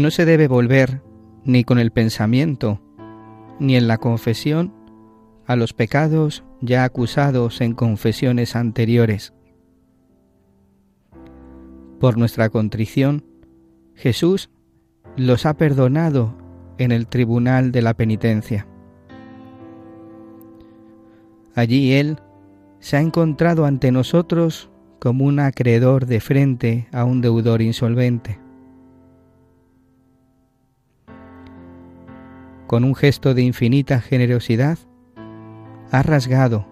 No se debe volver ni con el pensamiento, ni en la confesión, a los pecados ya acusados en confesiones anteriores. Por nuestra contrición, Jesús los ha perdonado en el tribunal de la penitencia. Allí Él se ha encontrado ante nosotros como un acreedor de frente a un deudor insolvente. Con un gesto de infinita generosidad, ha rasgado,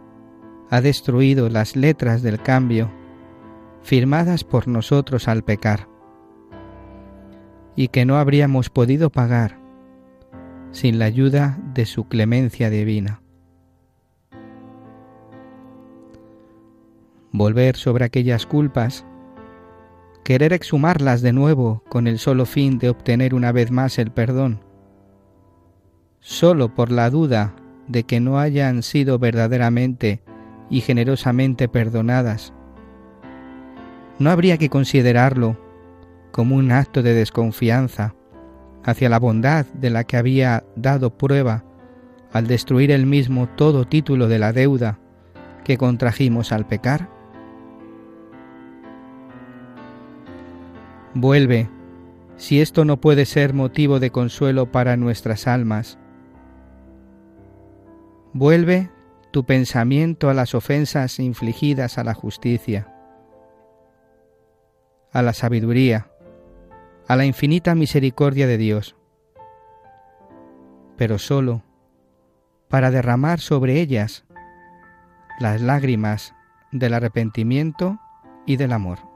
ha destruido las letras del cambio firmadas por nosotros al pecar, y que no habríamos podido pagar sin la ayuda de su clemencia divina. Volver sobre aquellas culpas, querer exhumarlas de nuevo con el solo fin de obtener una vez más el perdón, solo por la duda de que no hayan sido verdaderamente y generosamente perdonadas. No habría que considerarlo como un acto de desconfianza hacia la bondad de la que había dado prueba al destruir él mismo todo título de la deuda que contrajimos al pecar? Vuelve, si esto no puede ser motivo de consuelo para nuestras almas, Vuelve tu pensamiento a las ofensas infligidas a la justicia, a la sabiduría, a la infinita misericordia de Dios, pero solo para derramar sobre ellas las lágrimas del arrepentimiento y del amor.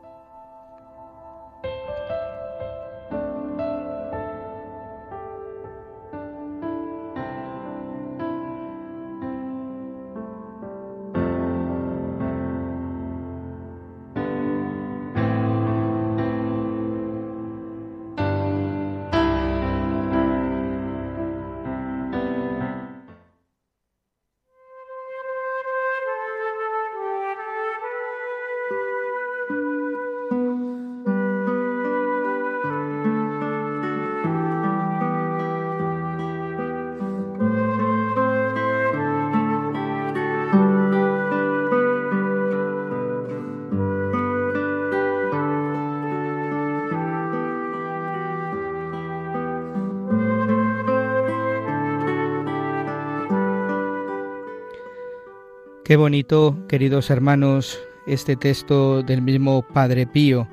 Qué bonito, queridos hermanos, este texto del mismo Padre Pío.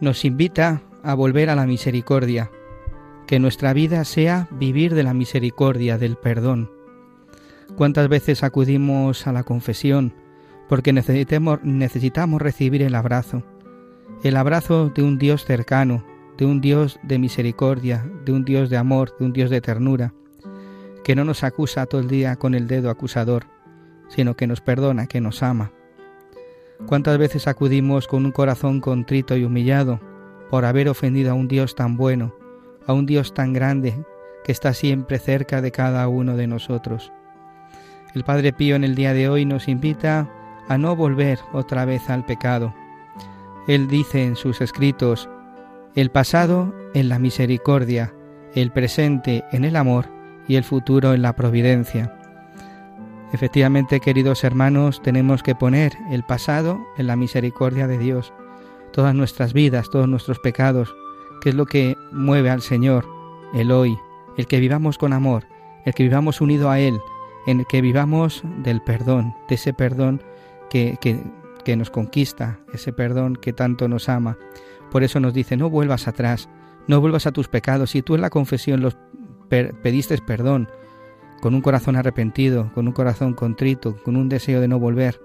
Nos invita a volver a la misericordia, que nuestra vida sea vivir de la misericordia, del perdón. ¿Cuántas veces acudimos a la confesión porque necesitamos, necesitamos recibir el abrazo? El abrazo de un Dios cercano, de un Dios de misericordia, de un Dios de amor, de un Dios de ternura, que no nos acusa todo el día con el dedo acusador, sino que nos perdona, que nos ama. ¿Cuántas veces acudimos con un corazón contrito y humillado por haber ofendido a un Dios tan bueno, a un Dios tan grande que está siempre cerca de cada uno de nosotros? El Padre Pío en el día de hoy nos invita a no volver otra vez al pecado. Él dice en sus escritos, el pasado en la misericordia, el presente en el amor y el futuro en la providencia. Efectivamente, queridos hermanos, tenemos que poner el pasado en la misericordia de Dios. Todas nuestras vidas, todos nuestros pecados ¿Qué es lo que mueve al Señor? El hoy, el que vivamos con amor, el que vivamos unido a Él, en el que vivamos del perdón, de ese perdón que, que, que nos conquista, ese perdón que tanto nos ama. Por eso nos dice, no vuelvas atrás, no vuelvas a tus pecados. Si tú en la confesión los pediste perdón, con un corazón arrepentido, con un corazón contrito, con un deseo de no volver,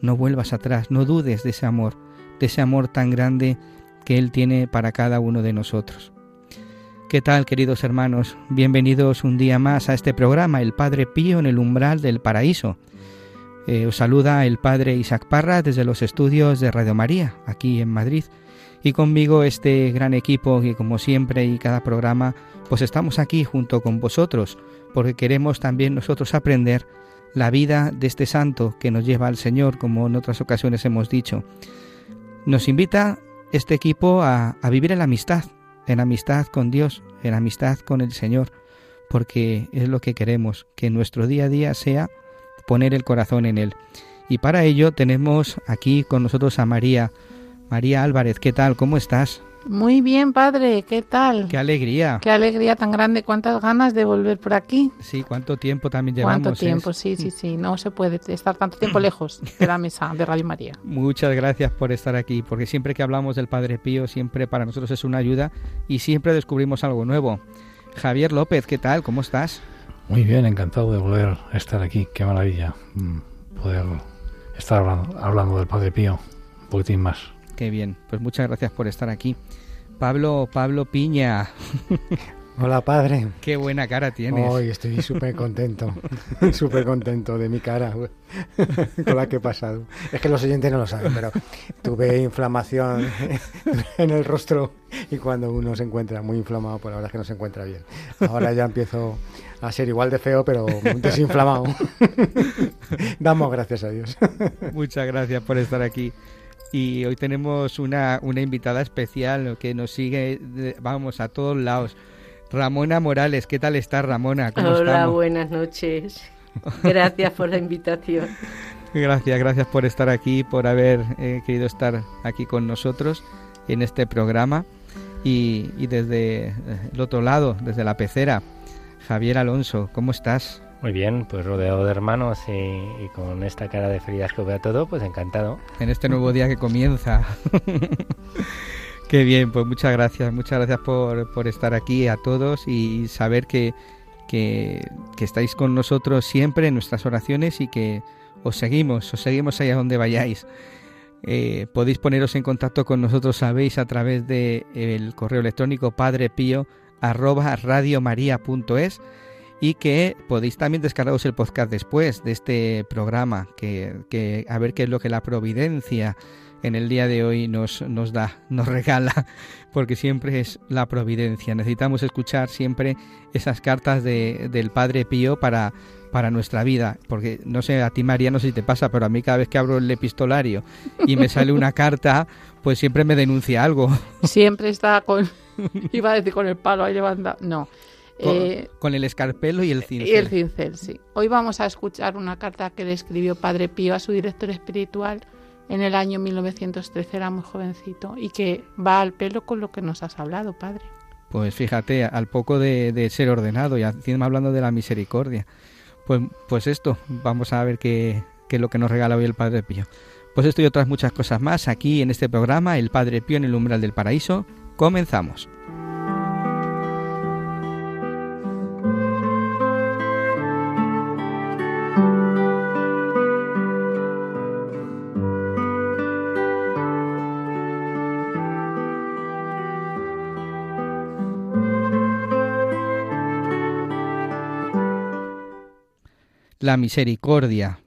no vuelvas atrás, no dudes de ese amor, de ese amor tan grande que Él tiene para cada uno de nosotros. ¿Qué tal, queridos hermanos? Bienvenidos un día más a este programa, El Padre Pío en el umbral del paraíso. Eh, os saluda el Padre Isaac Parra desde los estudios de Radio María, aquí en Madrid y conmigo este gran equipo que como siempre y cada programa pues estamos aquí junto con vosotros porque queremos también nosotros aprender la vida de este santo que nos lleva al Señor como en otras ocasiones hemos dicho. Nos invita este equipo a, vivir en amistad, en amistad con Dios, en amistad con el Señor, porque es lo que queremos, que nuestro día a día sea poner el corazón en Él. Y para ello tenemos aquí con nosotros a María, María Álvarez, ¿qué tal? ¿Cómo estás? Muy bien, padre, ¿qué tal? Qué alegría. Qué alegría tan grande, cuántas ganas de volver por aquí. Sí, cuánto tiempo también llevamos. Cuánto tiempo, sí, sí, sí, no se puede estar tanto tiempo lejos de la mesa de Radio María. Muchas gracias por estar aquí, porque siempre que hablamos del Padre Pío, siempre para nosotros es una ayuda y siempre descubrimos algo nuevo. Javier López, ¿qué tal? ¿Cómo estás? Muy bien, encantado de volver a estar aquí, qué maravilla mm, poder estar hablando, hablando del Padre Pío un poquitín más. Qué bien, pues muchas gracias por estar aquí. Pablo, Pablo Piña. Hola, padre. Qué buena cara tienes. Hoy estoy súper contento, súper contento de mi cara con la que he pasado. Es que los oyentes no lo saben, pero tuve inflamación en el rostro y cuando uno se encuentra muy inflamado, pues la verdad es que no se encuentra bien. Ahora ya empiezo a ser igual de feo, pero desinflamado. Damos gracias a Dios. Muchas gracias por estar aquí y hoy tenemos una, una invitada especial que nos sigue, vamos, a todos lados. Ramona Morales, ¿qué tal estás, Ramona? ¿Cómo Hola, buenas noches. Gracias por la invitación. Gracias, gracias por estar aquí, por haber eh, querido estar aquí con nosotros en este programa. Y, y desde el otro lado, desde la pecera, Javier Alonso, ¿cómo estás? Muy bien, pues rodeado de hermanos y, con esta cara de felicidad que veo todo, pues encantado. En este nuevo día que comienza. Qué bien, pues muchas gracias, muchas gracias por, por estar aquí a todos y saber que, que, estáis con nosotros siempre en nuestras oraciones y que os seguimos, os seguimos allá donde vayáis. Eh, podéis poneros en contacto con nosotros, sabéis, a través del el correo electrónico padrepío arroba radiomaria.es y que podéis también descargaros el podcast después de este programa, que, que, a ver qué es lo que la providencia en el día de hoy nos, nos da, nos regala, porque siempre es la providencia. Necesitamos escuchar siempre esas cartas de, del Padre Pío para, para nuestra vida, porque no sé, a ti María no sé si te pasa, pero a mí cada vez que abro el epistolario y me sale una carta, pues siempre me denuncia algo. Siempre está con, iba a decir con el palo ahí levanta, no. Eh, con, el escarpelo y el cincel. Y el cincel, sí. Hoy vamos a escuchar una carta que le escribió Padre Pío a su director espiritual en el año 1913, era muy jovencito, y que va al pelo con lo que nos has hablado, Padre. Pues fíjate, al poco de, ser ordenado, y encima hablando de la misericordia. Pues, pues esto, vamos a ver qué, qué es lo que nos regala hoy el Padre Pío. Pues esto y otras muchas cosas más aquí en este programa, El Padre Pío en el umbral del paraíso. Comenzamos. La misericordia.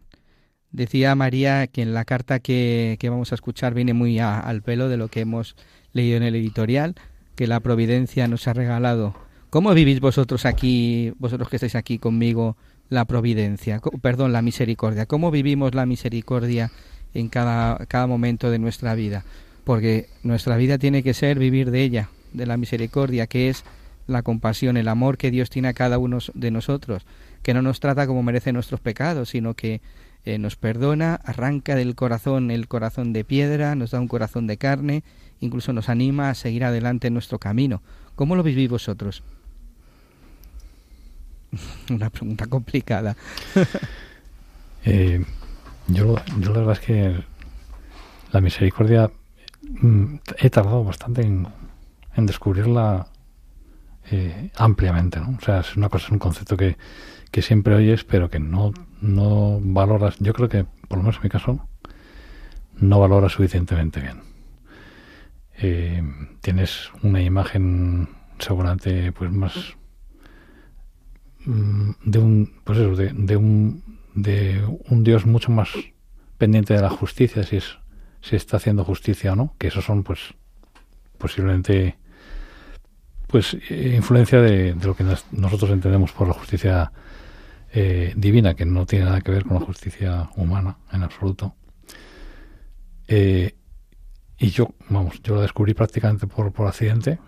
Decía María que en la carta que, vamos a escuchar viene muy al pelo de lo que hemos leído en el editorial, que la providencia nos ha regalado. ¿Cómo vivís vosotros aquí, vosotros que estáis aquí conmigo, la providencia? Perdón, la misericordia. ¿Cómo vivimos la misericordia en cada, cada momento de nuestra vida? Porque nuestra vida tiene que ser vivir de ella, de la misericordia, que es la compasión, el amor que Dios tiene a cada uno de nosotros que no nos trata como merecen nuestros pecados, sino que eh, nos perdona, arranca del corazón el corazón de piedra, nos da un corazón de carne incluso nos anima a seguir adelante en nuestro camino. ¿Cómo lo vivís vosotros? Una pregunta complicada. Eh, yo, yo la verdad es que la misericordia mm, he tardado bastante en, en descubrirla eh, ampliamente, ¿no? O sea, es una cosa, es un concepto que, que siempre oyes, pero que no, no valoras. Yo creo que, por lo menos en mi caso, no valoras suficientemente bien. Eh, tienes una imagen seguramente pues más mm, de un pues eso, de, de un de un Dios mucho más pendiente de la justicia si es si está haciendo justicia o no que esos son pues posiblemente pues eh, influencia de, lo que nos- nosotros entendemos por la justicia eh, divina que no tiene nada que ver con la justicia humana en absoluto. Eh, y yo vamos yo lo descubrí prácticamente por, por accidente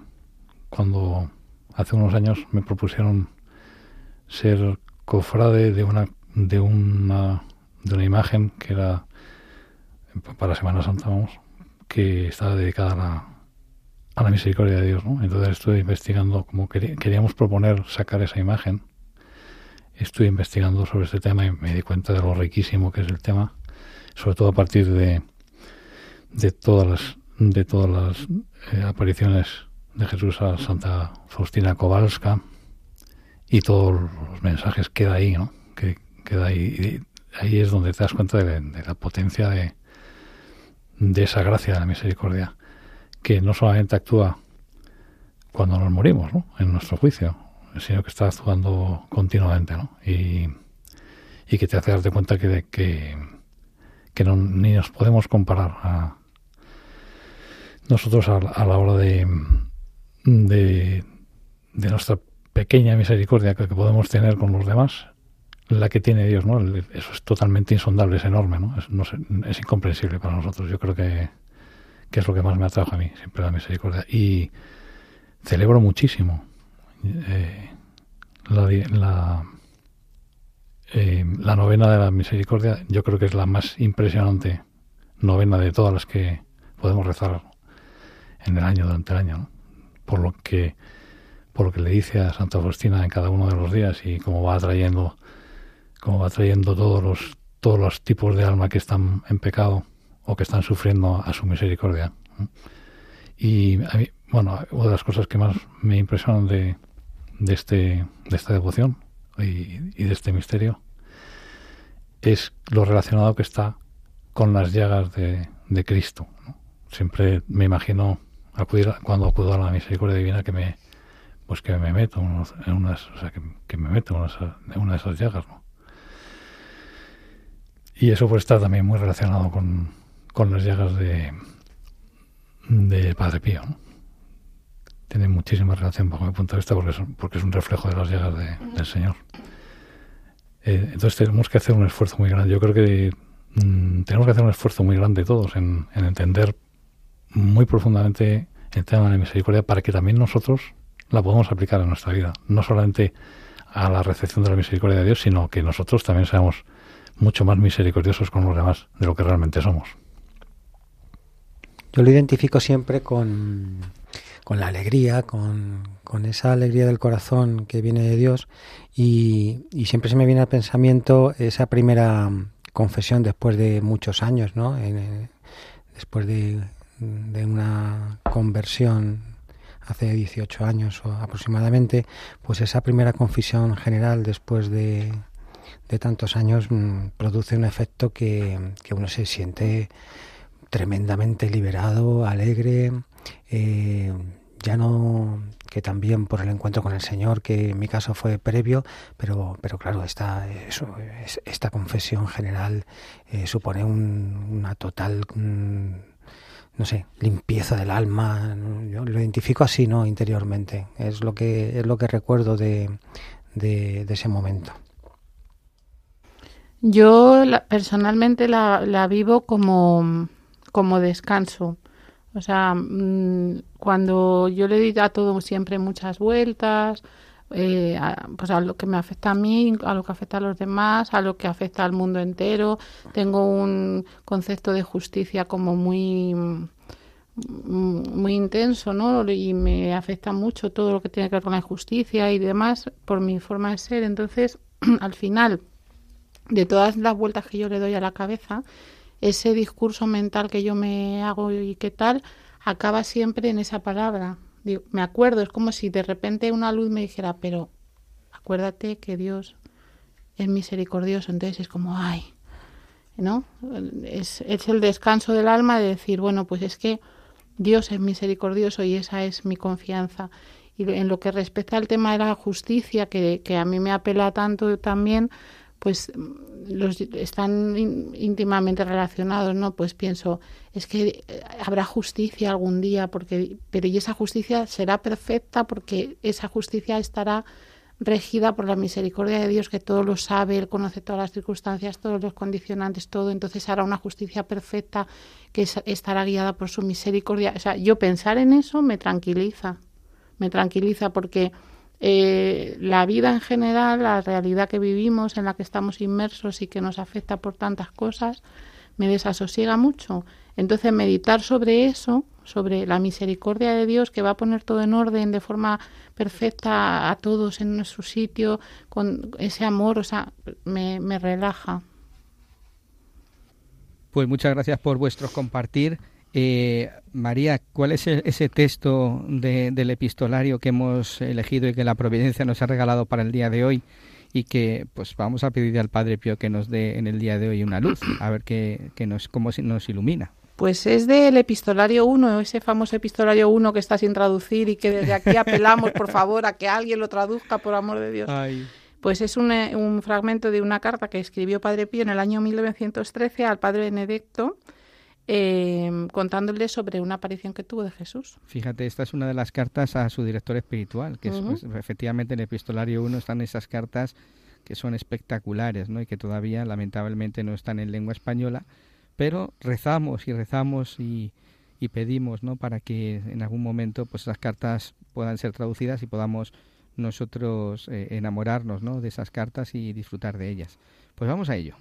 cuando hace unos años me propusieron ser cofrade de una de una de una imagen que era para Semana Santa vamos que estaba dedicada a la, a la misericordia de Dios ¿no? entonces estuve investigando como queríamos proponer sacar esa imagen estuve investigando sobre este tema y me di cuenta de lo riquísimo que es el tema sobre todo a partir de de todas las de todas las eh, apariciones de Jesús a Santa Faustina Kowalska y todos los mensajes que da ahí, ¿no? Que, que da ahí, ahí es donde te das cuenta de, de la potencia de, de esa gracia de la misericordia, que no solamente actúa cuando nos morimos, ¿no? En nuestro juicio, sino que está actuando continuamente, ¿no? Y, y que te hace darte cuenta que, que, que no, ni nos podemos comparar a nosotros a, a la hora de, de, nuestra pequeña misericordia que, podemos tener con los demás, la que tiene Dios, ¿no? Eso es totalmente insondable, es enorme, ¿no? Es incomprensible para nosotros. Yo creo que, que es lo que más me atrajo a mí, siempre la misericordia. Y celebro muchísimo eh, la, eh, la novena de la misericordia. Yo creo que es la más impresionante novena de todas las que podemos rezar en el año, durante el año, ¿no? Por lo que por lo que le dice a Santa Faustina en cada uno de los días y cómo va trayendo cómo va trayendo todos los todos los tipos de alma que están en pecado o que están sufriendo a su misericordia. Y a mí, bueno, una de las cosas que más me impresionan de, de este de esta devoción y, de este misterio es lo relacionado que está con las llagas de, Cristo. Siempre me imagino acudir cuando acudo a la misericordia divina que me pues que me meto unos- en unas o sea que, me meto en, esa- en una de esas llagas y eso pues está también muy relacionado con, con las llagas de de Padre Pío ¿no? tiene muchísima relación bajo mi punto de vista porque es, un- porque es un reflejo de las llagas de- del Señor Eh, entonces tenemos que hacer un esfuerzo muy grande yo creo que mm, tenemos que hacer un esfuerzo muy grande todos en, en entender muy profundamente el tema de la misericordia para que también nosotros la podamos aplicar en nuestra vida. No solamente a la recepción de la misericordia de Dios, sino que nosotros también seamos mucho más misericordiosos con los demás de lo que realmente somos. Yo lo identifico siempre con, con la alegría, con, con esa alegría del corazón que viene de Dios y, siempre se me viene al pensamiento esa primera confesión después de muchos años, ¿no? Eh, después de, de una conversión hace 18 años o aproximadamente, pues esa primera confesión general después de, de tantos años mm, produce un efecto que, que uno se siente tremendamente liberado, alegre, eh, ya no que también por el encuentro con el Señor, que en mi caso fue previo, pero, pero claro, esta, esta confesión general eh, supone un- una total, mm, no sé, limpieza del alma. Yo lo identifico así, ¿no? Interiormente. Es lo que, es lo que recuerdo de, de, ese momento. Yo personalmente la vivo como, como descanso. O sea, mm, cuando yo le doy a todo siempre muchas vueltas, eh, a, pues a lo que me afecta a mí, a lo que afecta a los demás, a lo que afecta al mundo entero, tengo un concepto de justicia como muy, mm, muy intenso, ¿no? Y me afecta mucho todo lo que tiene que ver con la injusticia y demás por mi forma de ser. Entonces, al final de todas las vueltas que yo le doy a la cabeza, ese discurso mental que yo me hago y qué tal, acaba siempre en esa palabra. Me acuerdo, es como si de repente una luz me dijera, pero acuérdate que Dios es misericordioso. Entonces es como, ay, ¿no? Es, es el descanso del alma de decir, bueno, pues es que Dios es misericordioso y esa es mi confianza. Y en lo que respecta al tema de la justicia, que, que a mí me apela tanto también, pues los están íntimamente relacionados, ¿no? Pues pienso, es que eh, habrá justicia algún día, porque pero y esa justicia será perfecta porque esa justicia estará regida por la misericordia de Dios que todo lo sabe, Él conoce todas las circunstancias, todos los condicionantes, todo, entonces hará una justicia perfecta que estará guiada por su misericordia. O sea, yo pensar en eso me tranquiliza, me tranquiliza porque eh, la vida en general, la realidad que vivimos, en la que estamos inmersos y que nos afecta por tantas cosas, me desasosiega mucho. Entonces, meditar sobre eso, sobre la misericordia de Dios que va a poner todo en orden de forma perfecta a todos en nuestro sitio, con ese amor, o sea, me, me relaja. Pues muchas gracias por vuestro compartir. Eh, María, ¿cuál es ese texto del epistolario que hemos elegido y que la providencia nos ha regalado para el día de hoy? y que pues vamos a pedirle al Padre Pío que nos dé en el día de hoy una luz, a ver qué, nos, cómo nos ilumina. Pues es del epistolario 1, ese famoso epistolario 1 que está sin traducir y que desde aquí apelamos, por favor, a que alguien lo traduzca, por amor de Dios. Pues es un, eh, un, fragmento de una carta que escribió Padre Pío en el año 1913 al Padre Benedicto, eh, contándole sobre una aparición que tuvo de Jesús. Fíjate, esta es una de las cartas a su director espiritual, que es, pues, efectivamente en el epistolario 1 están esas cartas que son espectaculares ¿no? y que todavía lamentablemente no están en lengua española pero rezamos y rezamos y, pedimos ¿no? para que en algún momento pues esas cartas puedan ser traducidas y podamos nosotros eh, enamorarnos ¿no? de esas cartas y disfrutar de ellas. Pues vamos a ello.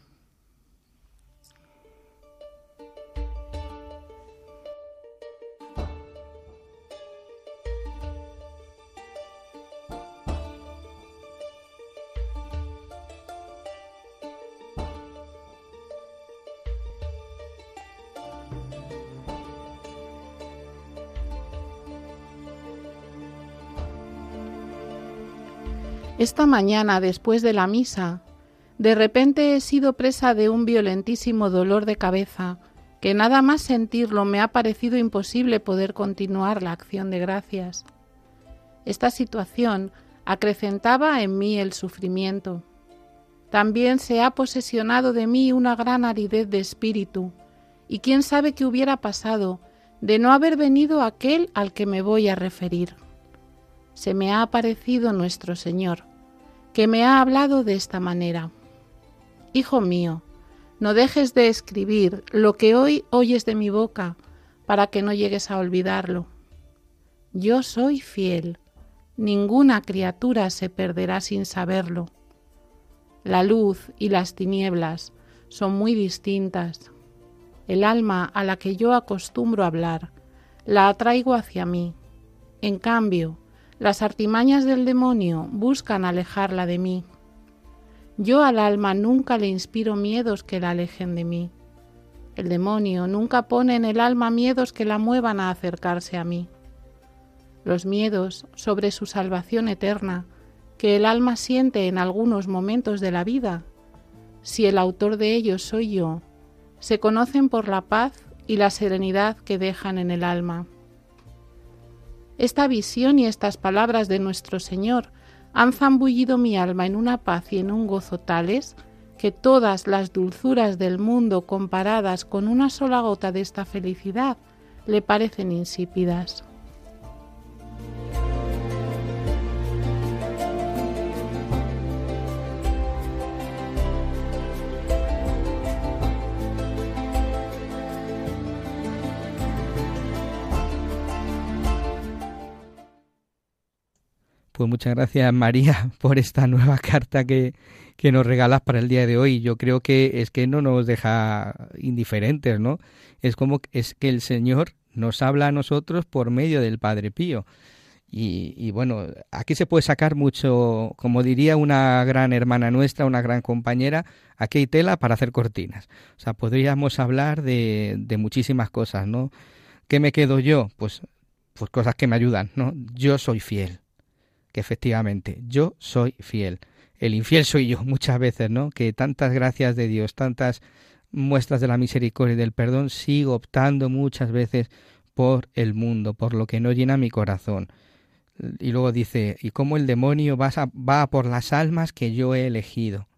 Esta mañana, después de la misa, de repente he sido presa de un violentísimo dolor de cabeza, que nada más sentirlo me ha parecido imposible poder continuar la acción de gracias. Esta situación acrecentaba en mí el sufrimiento. También se ha posesionado de mí una gran aridez de espíritu, y quién sabe qué hubiera pasado de no haber venido aquel al que me voy a referir. Se me ha aparecido nuestro Señor, que me ha hablado de esta manera. Hijo mío, no dejes de escribir lo que hoy oyes de mi boca, para que no llegues a olvidarlo. Yo soy fiel, ninguna criatura se perderá sin saberlo. La luz y las tinieblas son muy distintas. El alma a la que yo acostumbro hablar, la atraigo hacia mí. En cambio, las artimañas del demonio buscan alejarla de mí. Yo al alma nunca le inspiro miedos que la alejen de mí. El demonio nunca pone en el alma miedos que la muevan a acercarse a mí. Los miedos sobre su salvación eterna que el alma siente en algunos momentos de la vida, si el autor de ellos soy yo, se conocen por la paz y la serenidad que dejan en el alma. Esta visión y estas palabras de nuestro Señor han zambullido mi alma en una paz y en un gozo tales que todas las dulzuras del mundo comparadas con una sola gota de esta felicidad le parecen insípidas. Pues muchas gracias María por esta nueva carta que, que nos regalas para el día de hoy. Yo creo que es que no nos deja indiferentes, ¿no? Es como es que el Señor nos habla a nosotros por medio del Padre Pío. Y, bueno, aquí se puede sacar mucho, como diría una gran hermana nuestra, una gran compañera, aquí hay tela para hacer cortinas. O sea, podríamos hablar de, de muchísimas cosas, ¿no? ¿Qué me quedo yo? Pues, pues cosas que me ayudan, ¿no? Yo soy fiel, que efectivamente, yo soy fiel. El infiel soy yo muchas veces, ¿no? Que tantas gracias de Dios, tantas muestras de la misericordia y del perdón, sigo optando muchas veces por el mundo, por lo que no llena mi corazón y luego dice, ¿y cómo el demonio va a, va por las almas que yo he elegido?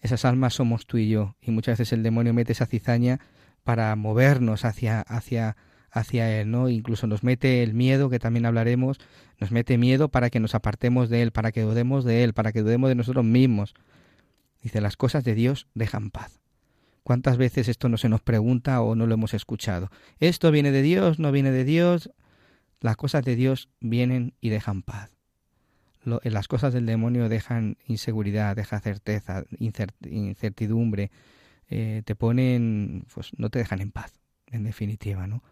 Esas almas somos tú y yo, y muchas veces el demonio mete esa cizaña para movernos hacia, hacia, hacia él, ¿no? Incluso nos mete el miedo, que también hablaremos, nos mete miedo para que nos apartemos de él, para que dudemos de él, para que dudemos de nosotros mismos. Dice, las cosas de Dios dejan paz. ¿Cuántas veces esto no se nos pregunta o no lo hemos escuchado? ¿Esto viene de Dios? ¿No viene de Dios? Las cosas de Dios vienen y dejan paz. las cosas del demonio dejan inseguridad, dejan certeza, incertidumbre, eh, te ponen, pues no te dejan en paz, en definitiva, ¿no?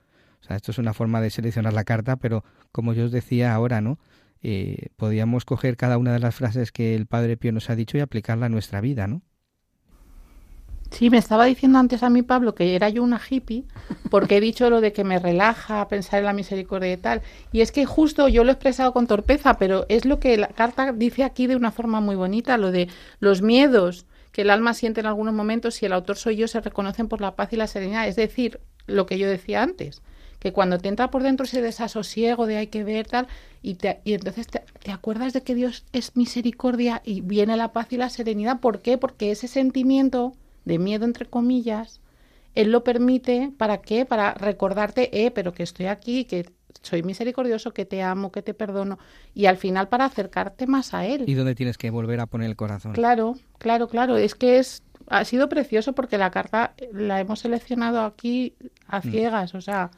O sea, esto es una forma de seleccionar la carta, pero como yo os decía ahora, ¿no? Eh, podíamos coger cada una de las frases que el Padre Pío nos ha dicho y aplicarla a nuestra vida, ¿no? Sí, me estaba diciendo antes a mí Pablo que era yo una hippie porque he dicho lo de que me relaja pensar en la misericordia y tal. Y es que justo yo lo he expresado con torpeza, pero es lo que la carta dice aquí de una forma muy bonita, lo de los miedos que el alma siente en algunos momentos y el autor soy yo se reconocen por la paz y la serenidad. Es decir, lo que yo decía antes, que cuando te entra por dentro ese desasosiego de hay que ver tal, y, te, y entonces te, te, acuerdas de que Dios es misericordia y viene la paz y la serenidad. ¿Por qué? Porque ese sentimiento de miedo entre comillas, él lo permite, ¿para qué? Para recordarte, eh, pero que estoy aquí, que soy misericordioso, que te amo, que te perdono, y al final para acercarte más a Él. Y dónde tienes que volver a poner el corazón. Claro, claro, claro. Es que es ha sido precioso porque la carta la hemos seleccionado aquí a mm. ciegas, o sea,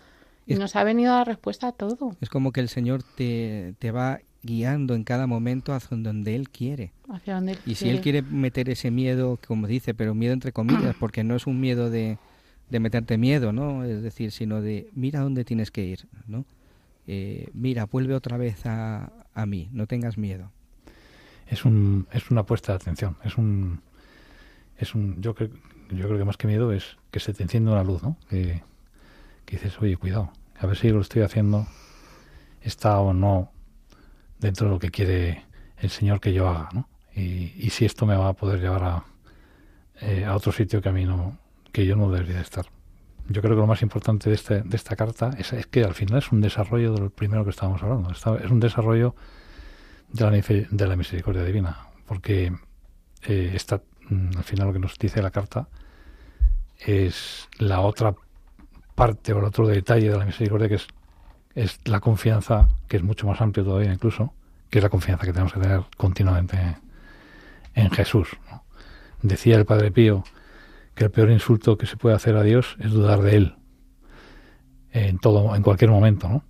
y nos ha venido la respuesta a todo. Es como que el Señor te, te va guiando en cada momento hacia donde Él quiere. Hacia donde y si Él quiere meter ese miedo, como dice, pero miedo entre comillas, porque no es un miedo de, de meterte miedo, ¿no? Es decir, sino de mira dónde tienes que ir, ¿no? Eh, mira, vuelve otra vez a, a mí, no tengas miedo. Es, un, es una puesta de atención, es un, es un yo, creo, yo creo que más que miedo es que se te enciende una luz, ¿no? Que, que dices, oye, cuidado, a ver si lo estoy haciendo, está o no dentro de lo que quiere el Señor que yo haga, ¿no? Y, si esto me va a poder llevar a, eh, a otro sitio que a mí no, que yo no debería estar. Yo creo que lo más importante de, este, de esta carta es, que al final es un desarrollo de lo primero que estábamos hablando. es un desarrollo de la, de la misericordia divina, porque eh, mm, al final lo que nos dice la carta es la otra parte o el otro detalle de la misericordia que es es la confianza, que es mucho más amplio todavía incluso, que es la confianza que tenemos que tener continuamente en Jesús. Decía el Padre Pío que el peor insulto que se puede hacer a Dios es dudar de Él en todo, en cualquier momento, ¿no?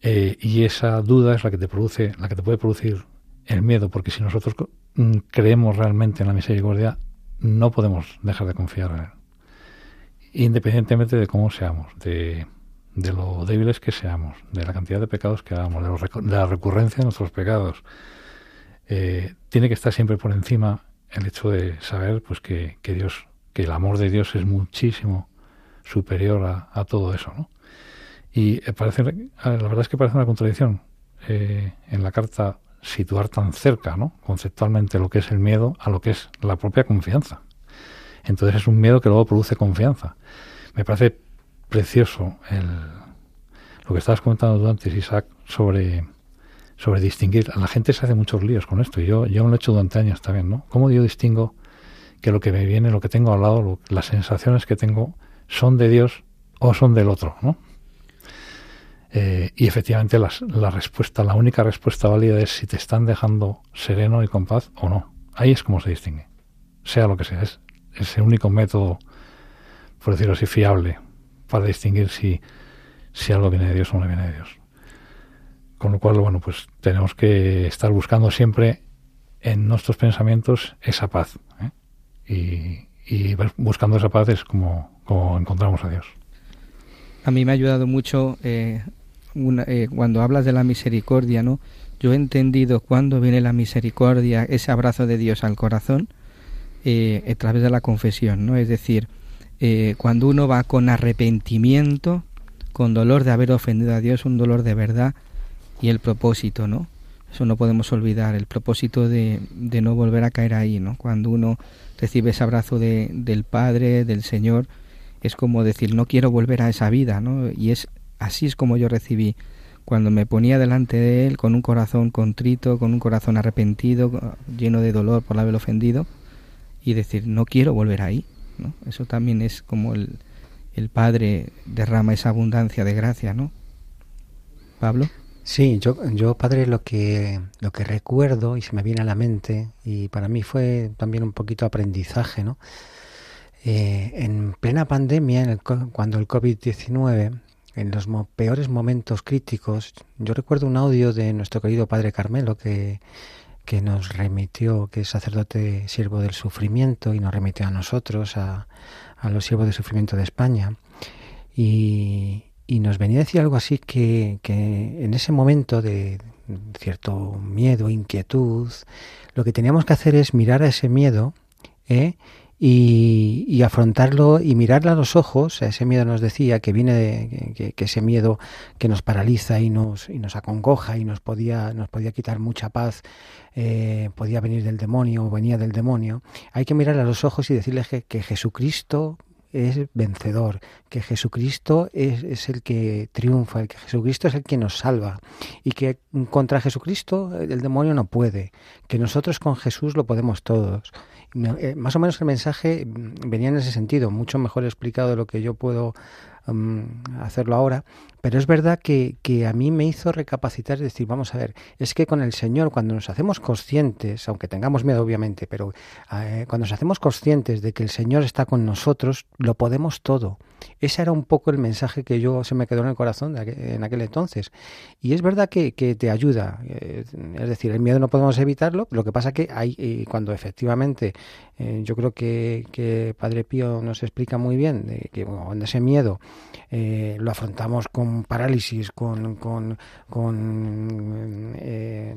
Eh, y esa duda es la que te produce, la que te puede producir el miedo, porque si nosotros mm, creemos realmente en la misericordia, no podemos dejar de confiar en Él, independientemente de cómo seamos, de de lo débiles que seamos, de la cantidad de pecados que hagamos, de, la recurrencia de nuestros pecados. Eh, tiene que estar siempre por encima el hecho de saber pues que, Dios, que el amor de Dios es muchísimo superior a, todo eso, ¿no? Y eh, parece, la verdad es que parece una contradicción eh, en la carta situar tan cerca, ¿no? Conceptualmente lo que es el miedo a lo que es la propia confianza. Entonces es un miedo que luego produce confianza. Me parece precioso el, lo que estabas comentando tú antes, Isaac, sobre, distinguir. La gente se hace muchos líos con esto, yo, yo lo he hecho durante años también, ¿no? ¿Cómo yo distingo que lo que me viene, lo que tengo al lado, las sensaciones que tengo, son de Dios o son del otro, ¿no? Eh, y efectivamente la respuesta, la única respuesta válida es si te están dejando sereno y con paz o no. Ahí es como se distingue. Sea lo que sea, es, es el único método, por decirlo así, fiable para distinguir si, si algo viene de Dios o no viene de Dios. Con lo cual, bueno, pues tenemos que estar buscando siempre en nuestros pensamientos esa paz. ¿eh? Y, buscando esa paz es como, como encontramos a Dios. A mí me ha ayudado mucho eh, eh, cuando hablas de la misericordia, ¿no? Yo he entendido cuándo viene la misericordia, ese abrazo de Dios al corazón, eh, a través de la confesión, ¿no? Es decir, cuando uno va con arrepentimiento, con dolor de haber ofendido a Dios, un dolor de verdad y el propósito, ¿no? Eso no podemos olvidar, el propósito de, de no volver a caer ahí, ¿no? Cuando uno recibe ese abrazo de, del Padre, del Señor, es como decir, no quiero volver a esa vida, ¿no? Y es así es como yo recibí cuando me ponía delante de Él con un corazón contrito, con un corazón arrepentido, lleno de dolor por haber ofendido, y decir, no quiero volver ahí, ¿no? Eso también es como el, el Padre derrama esa abundancia de gracia, ¿no? Pablo. Sí, yo, yo padre lo que lo que recuerdo y se me viene a la mente y para mí fue también un poquito aprendizaje, ¿no? Eh, en plena pandemia, cuando el COVID-19, en los peores momentos críticos, yo recuerdo un audio de nuestro querido padre Carmelo que, que nos remitió, que es sacerdote siervo del sufrimiento y nos remitió a nosotros, a, a los siervos del sufrimiento de España. Y, y nos venía a decir algo así que, que en ese momento de cierto miedo, inquietud, lo que teníamos que hacer es mirar a ese miedo ¿eh? Y, afrontarlo y mirarle a los ojos. Ese miedo nos decía que viene de, que, ese miedo que nos paraliza y nos, y nos acongoja y nos podía, nos podía quitar mucha paz, eh, podía venir del demonio o venía del demonio. Hay que mirarle a los ojos y decirle que Jesucristo es vencedor, que Jesucristo es, el que triunfa, que Jesucristo es el que nos salva y que contra Jesucristo el demonio no puede, que nosotros con Jesús lo podemos todos. Eh, más o menos el mensaje venía en ese sentido, mucho mejor explicado de lo que yo puedo hacerlo ahora, pero es verdad que, que, a mí me hizo recapacitar y decir, vamos a ver, es que con el Señor, cuando nos hacemos conscientes, aunque tengamos miedo obviamente, pero eh, cuando nos hacemos conscientes de que el Señor está con nosotros, lo podemos todo. Ese era un poco el mensaje que yo se me quedó en el corazón en aquel entonces. Y es verdad que, que te ayuda. Eh, es decir, el miedo no podemos evitarlo. Lo que pasa que hay, eh, cuando efectivamente, yo creo que, que, Padre Pío nos explica muy bien de que cuando ese miedo lo afrontamos con parálisis, con, con, con, eh,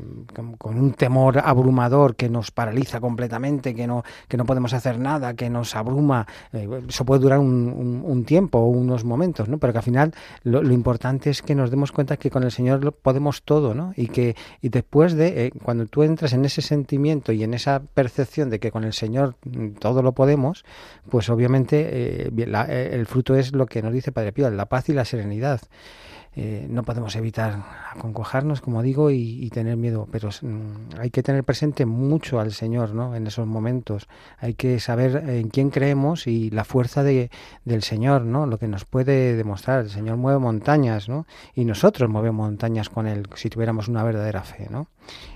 con, un temor abrumador que nos paraliza completamente, que no, que no podemos hacer nada, que nos abruma. Eh, eso puede durar un, un, tiempo o unos momentos, ¿no? pero que al final lo, importante es que nos demos cuenta que con el Señor lo podemos todo ¿no? y que y después de, eh, cuando tú entras en ese sentimiento y en esa percepción de que con el Señor mm, todo lo podemos, pues obviamente el fruto es lo que nos dice Padre Pío, la paz y la serenidad. Eh, no podemos evitar aconcojarnos, como digo, y, tener miedo, pero mm, hay que tener presente mucho al Señor ¿no? en esos momentos. Hay que saber en quién creemos y la fuerza de, del Señor, ¿no? lo que nos puede demostrar. El Señor mueve montañas ¿no? y nosotros movemos montañas con Él si tuviéramos una verdadera fe. ¿no?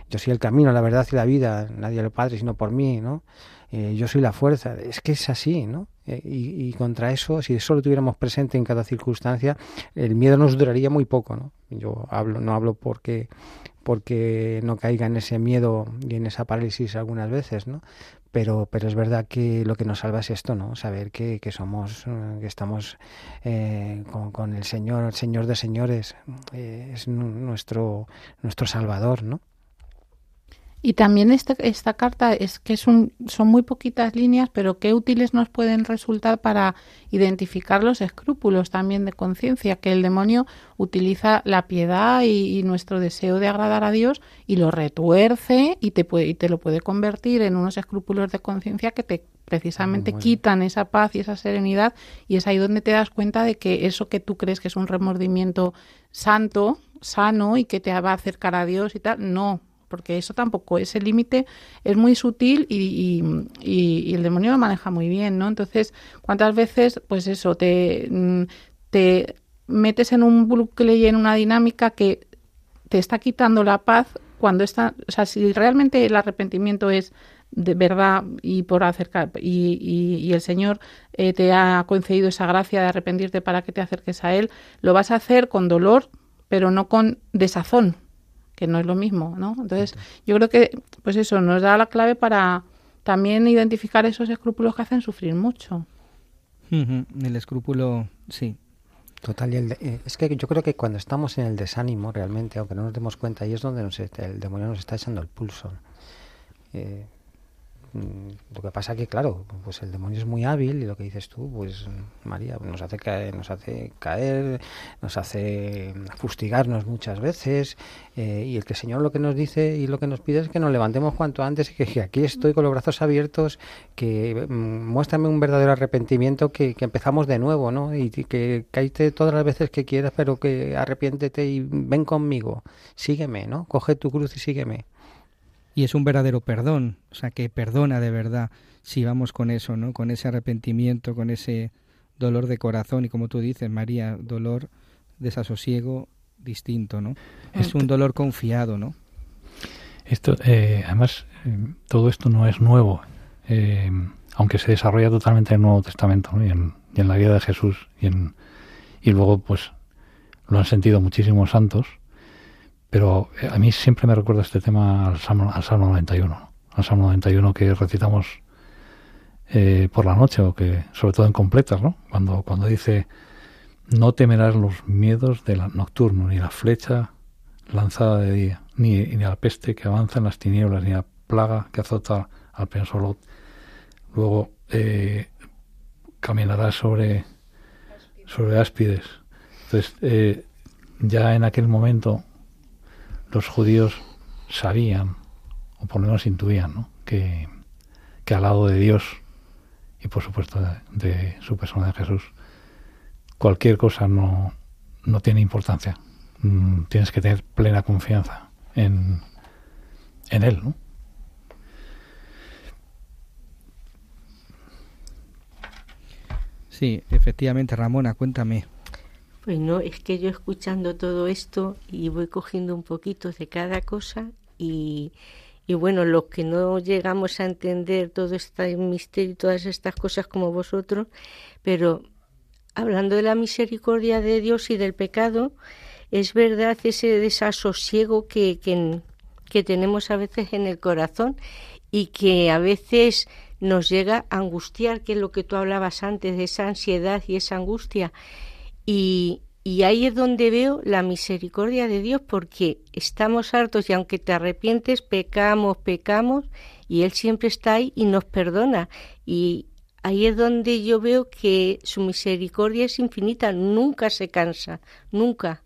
Yo soy el camino, la verdad y la vida, nadie lo Padre sino por mí. ¿no? Eh, yo soy la fuerza. Es que es así, ¿no? Eh, y, contra eso, si eso lo tuviéramos presente en cada circunstancia, el miedo nos duraría muy poco, ¿no? Yo hablo, no hablo porque porque no caiga en ese miedo y en esa parálisis algunas veces, ¿no? Pero, pero es verdad que lo que nos salva es esto, ¿no? Saber que, que somos, eh, que estamos con, con, el Señor, el Señor de señores, es nuestro, nuestro Salvador, ¿no? Y también esta, esta carta es que son muy poquitas líneas, pero qué útiles nos pueden resultar para identificar los escrúpulos también de conciencia, que el demonio utiliza la piedad y, nuestro deseo de agradar a Dios y lo retuerce y te, puede, y te lo puede convertir en unos escrúpulos de conciencia que te precisamente quitan esa paz y esa serenidad. Y es ahí donde te das cuenta de que eso que tú crees que es un remordimiento santo, sano y que te va a acercar a Dios y tal, no, porque eso tampoco, ese límite es muy sutil y, el demonio lo maneja muy bien, ¿no? Entonces, ¿cuántas veces, pues eso, te, mm, te metes en un bucle y en una dinámica que te está quitando la paz cuando está, o sea, si realmente el arrepentimiento es de verdad y por acercar y, y, el Señor eh, te ha concedido esa gracia de arrepentirte para que te acerques a Él, lo vas a hacer con dolor, pero no con desazón, que no es lo mismo, ¿no? Entonces, yo creo que, pues eso, nos da la clave para también identificar esos escrúpulos que hacen sufrir mucho. El escrúpulo, sí. Total, y el de- eh, es que yo creo que cuando estamos en el desánimo realmente, aunque no nos demos cuenta, ahí es donde nos, el demonio nos está echando el pulso. Eh, lo que pasa que, claro, pues el demonio es muy hábil y lo que dices tú, pues María, nos hace caer, nos hace caer, nos hace fustigarnos muchas veces eh, y el que el Señor lo que nos dice y lo que nos pide es que nos levantemos cuanto antes y que, que aquí estoy con los brazos abiertos, que mm, muéstrame un verdadero arrepentimiento, que, que empezamos de nuevo, ¿no? Y que caíte todas las veces que quieras, pero que arrepiéntete y ven conmigo, sígueme, ¿no? Coge tu cruz y sígueme. Y es un verdadero perdón, o sea, que perdona de verdad si vamos con eso, ¿no? Con ese arrepentimiento, con ese dolor de corazón y como tú dices, María, dolor, desasosiego distinto, ¿no? Es un dolor confiado, ¿no? Esto, eh, además, eh, todo esto no es nuevo, eh, aunque se desarrolla totalmente en el Nuevo Testamento ¿no? y, en, y en la vida de Jesús y, en, y luego, pues, lo han sentido muchísimos santos. Pero eh, a mí siempre me recuerda este tema al Salmo, al Salmo 91, ¿no? al Salmo 91 que recitamos eh, por la noche o que, sobre todo en completas, ¿no? Cuando, cuando dice no temerás los miedos del nocturno, ni la flecha lanzada de día, ni, ni la peste que avanza en las tinieblas, ni la plaga que azota al pensolot. Luego eh, caminarás sobre, sobre áspides. Entonces, eh, ya en aquel momento los judíos sabían, o por lo menos intuían, ¿no? que, que al lado de Dios y por supuesto de, su persona de Jesús, cualquier cosa no, no tiene importancia. Mm, tienes que tener plena confianza en, en Él, ¿no? Sí, efectivamente, Ramona, cuéntame. Pues no, es que yo escuchando todo esto y voy cogiendo un poquito de cada cosa y, y bueno, los que no llegamos a entender todo este misterio y todas estas cosas como vosotros, pero hablando de la misericordia de Dios y del pecado, es verdad ese desasosiego que, que, que tenemos a veces en el corazón y que a veces nos llega a angustiar, que es lo que tú hablabas antes, de esa ansiedad y esa angustia. Y, y, ahí es donde veo la misericordia de Dios, porque estamos hartos y aunque te arrepientes, pecamos, pecamos, y Él siempre está ahí y nos perdona. Y ahí es donde yo veo que su misericordia es infinita, nunca se cansa, nunca.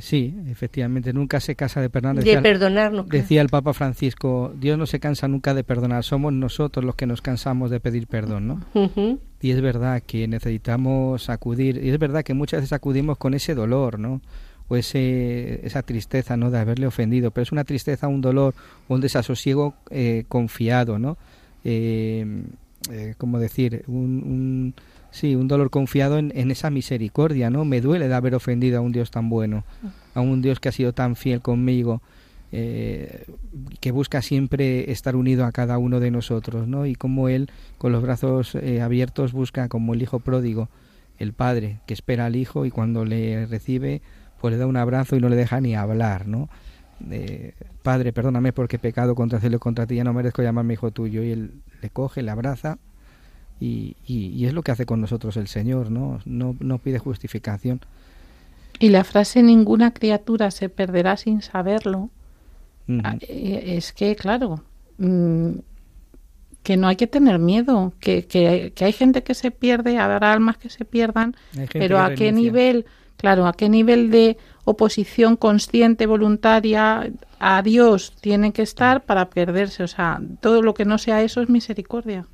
Sí, efectivamente, nunca se cansa de perdonar. Decía, de perdonarnos. Decía el Papa Francisco, Dios no se cansa nunca de perdonar, somos nosotros los que nos cansamos de pedir perdón, ¿no? Uh -huh. Y es verdad que necesitamos acudir, y es verdad que muchas veces acudimos con ese dolor, ¿no? O ese, esa tristeza, ¿no? De haberle ofendido, pero es una tristeza, un dolor, un desasosiego eh, confiado, ¿no? Eh, eh, ¿Cómo decir? Un, un Sí, un dolor confiado en, en, esa misericordia, ¿no? Me duele de haber ofendido a un Dios tan bueno, a un Dios que ha sido tan fiel conmigo, eh, que busca siempre estar unido a cada uno de nosotros, ¿no? Y como Él, con los brazos eh, abiertos, busca como el Hijo pródigo, el Padre, que espera al Hijo y cuando le recibe, pues le da un abrazo y no le deja ni hablar, ¿no? Eh, padre, perdóname porque he pecado contra cielo y contra ti, ya no merezco llamarme hijo tuyo. Y Él le coge, le abraza y, y, y, es lo que hace con nosotros el Señor, ¿no? No, no pide justificación. Y la frase ninguna criatura se perderá sin saberlo, Uh -huh. es que, claro, mmm, que no hay que tener miedo, que, que, que, hay gente que se pierde, habrá almas que se pierdan, pero a qué nivel, claro, a qué nivel de oposición consciente, voluntaria a Dios tiene que estar para perderse, o sea, todo lo que no sea eso es misericordia.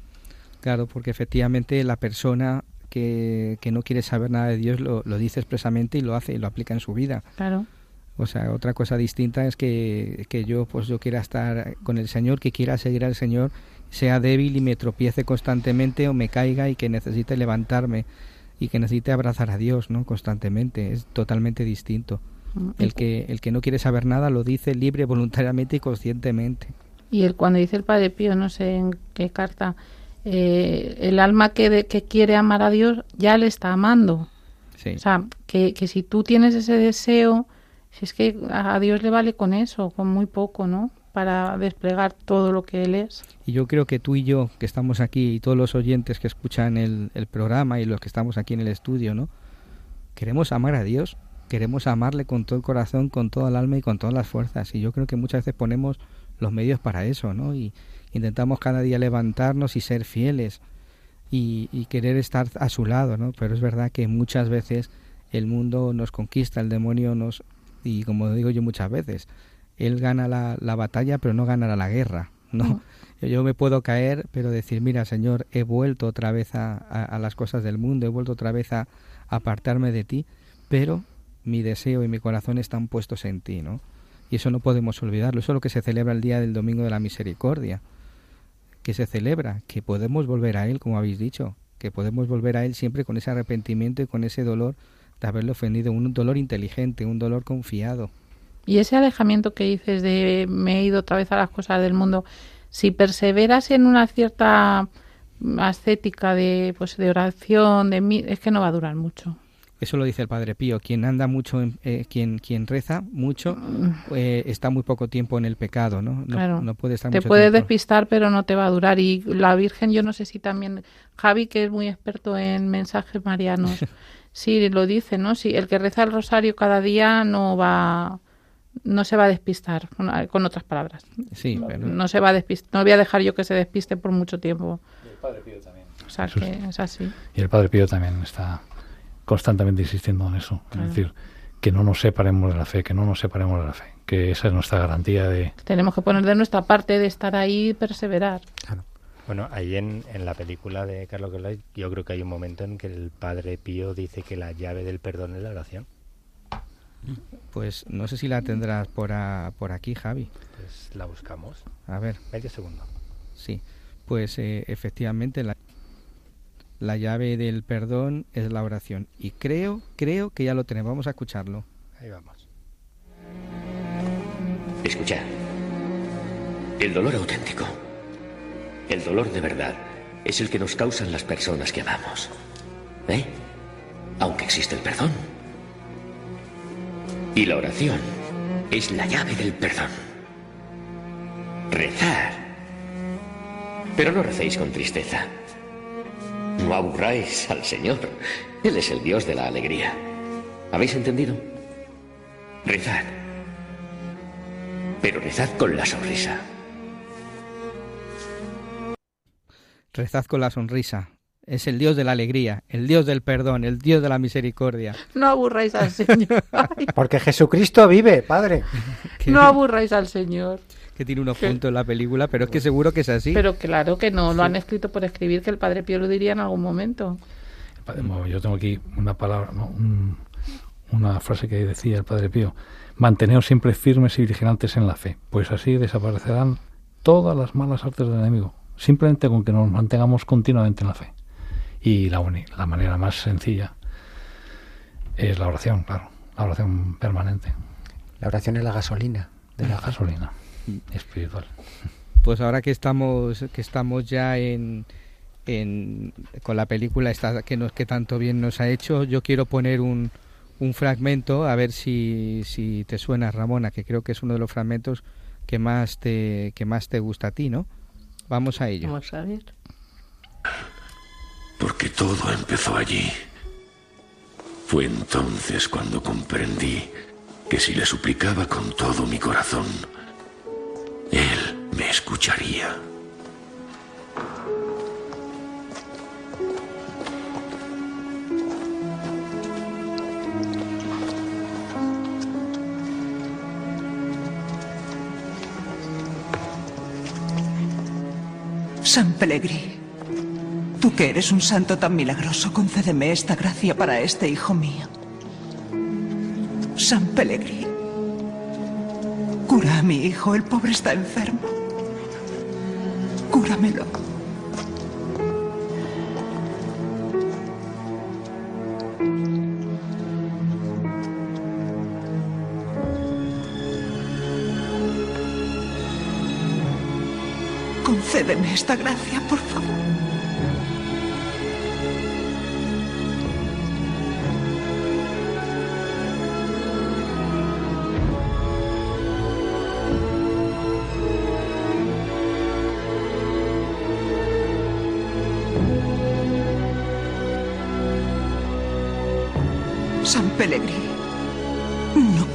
Claro, porque efectivamente la persona que, que no quiere saber nada de Dios lo, lo, dice expresamente y lo hace y lo aplica en su vida. Claro. O sea, otra cosa distinta es que, que yo pues yo quiera estar con el Señor, que quiera seguir al Señor, sea débil y me tropiece constantemente o me caiga y que necesite levantarme y que necesite abrazar a Dios, ¿no? Constantemente, es totalmente distinto. El que el que no quiere saber nada lo dice libre, voluntariamente y conscientemente. Y el cuando dice el Padre Pío, no sé en qué carta, eh, el alma que, de, que quiere amar a Dios ya le está amando. Sí. O sea, que, que si tú tienes ese deseo, si es que a Dios le vale con eso, con muy poco, ¿no? para desplegar todo lo que Él es. Y yo creo que tú y yo, que estamos aquí, y todos los oyentes que escuchan el, el programa y los que estamos aquí en el estudio, ¿no? Queremos amar a Dios, queremos amarle con todo el corazón, con toda el alma y con todas las fuerzas. Y yo creo que muchas veces ponemos los medios para eso, ¿no? Y intentamos cada día levantarnos y ser fieles y, y querer estar a su lado, ¿no? Pero es verdad que muchas veces el mundo nos conquista, el demonio nos... Y como digo yo muchas veces, él gana la, la batalla, pero no ganará la guerra, ¿no? Yo me puedo caer, pero decir, mira, Señor, he vuelto otra vez a, a, a las cosas del mundo, he vuelto otra vez a, a apartarme de ti, pero mi deseo y mi corazón están puestos en ti, ¿no? Y eso no podemos olvidarlo. Eso es lo que se celebra el día del Domingo de la Misericordia. Que se celebra, que podemos volver a Él, como habéis dicho, que podemos volver a Él siempre con ese arrepentimiento y con ese dolor de haberle ofendido, un dolor inteligente, un dolor confiado. Y ese alejamiento que dices de me he ido otra vez a las cosas del mundo, si perseveras en una cierta ascética de pues de oración, de es que no va a durar mucho. Eso lo dice el Padre Pío. Quien anda mucho, en- eh, quien, quien reza mucho, eh, está muy poco tiempo en el pecado, ¿no? No, Claro. no puede estar Te mucho puedes tiempo. despistar, pero no te va a durar. Y la Virgen, yo no sé si también, Javi, que es muy experto en mensajes marianos, sí lo dice, ¿no? Si el que reza el rosario cada día no va, no se va a despistar, con, con otras palabras. Sí, pero No se va a despistar, no voy a dejar yo que se despiste por mucho tiempo. el Padre Pío también. O sea que es así. Y el Padre Pío también está constantemente insistiendo en eso. Claro. Es decir, que no nos separemos de la fe, que no nos separemos de la fe. Que esa es nuestra garantía de... Tenemos que poner de nuestra parte de estar ahí y perseverar. Bueno, ahí en, en la película de Carlos Collage, yo creo que hay un momento en que el Padre Pío dice que la llave del perdón es la oración. pues no sé si la tendrás por, a- por aquí, Javi. Pues la buscamos. A ver, Medio segundo. sí. Pues eh, efectivamente la, la llave del perdón es la oración. Y creo, creo que ya lo tenemos. Vamos a escucharlo. Ahí vamos. Escuchad. El dolor auténtico, el dolor de verdad, es el que nos causan las personas que amamos. ¿Eh? Aunque existe el perdón. Y la oración es la llave del perdón. Rezar. Pero no recéis con tristeza. No aburráis al Señor. Él es el Dios de la alegría. ¿Habéis entendido? Rezad. Pero rezad con la sonrisa. Rezad con la sonrisa. Es el Dios de la alegría, el Dios del perdón, el Dios de la misericordia. No aburráis al Señor. Ay, Porque Jesucristo vive, Padre. No aburráis al Señor. Que tiene unos puntos en la película, pero es que seguro que es así. Pero claro que no, lo han escrito por escribir, que el Padre Pío lo diría en algún momento. el Padre- bueno, yo tengo aquí una palabra, no, un- una frase que decía el Padre Pío. Manteneos siempre firmes y vigilantes en la fe, pues así desaparecerán todas las malas artes del enemigo. Simplemente con que nos mantengamos continuamente en la fe. Y la, la manera más sencilla es la oración, claro. La oración permanente. La oración es la gasolina de la La gasolina espiritual. Pues ahora que estamos, que estamos ya en, en- con la película esta que nos que tanto bien nos ha hecho, yo quiero poner un, un fragmento a ver si, si te suena Ramona, que creo que es uno de los fragmentos que más te que más te gusta a ti, ¿no? Vamos a ello. Vamos a ver. Porque todo empezó allí. Fue entonces cuando comprendí que si le suplicaba con todo mi corazón, escucharía. San Pellegrí, tú que eres un santo tan milagroso, concédeme esta gracia para este hijo mío. San Pellegrí, cura a mi hijo, el pobre está enfermo. Cúramelo. Concédeme esta gracia, por favor.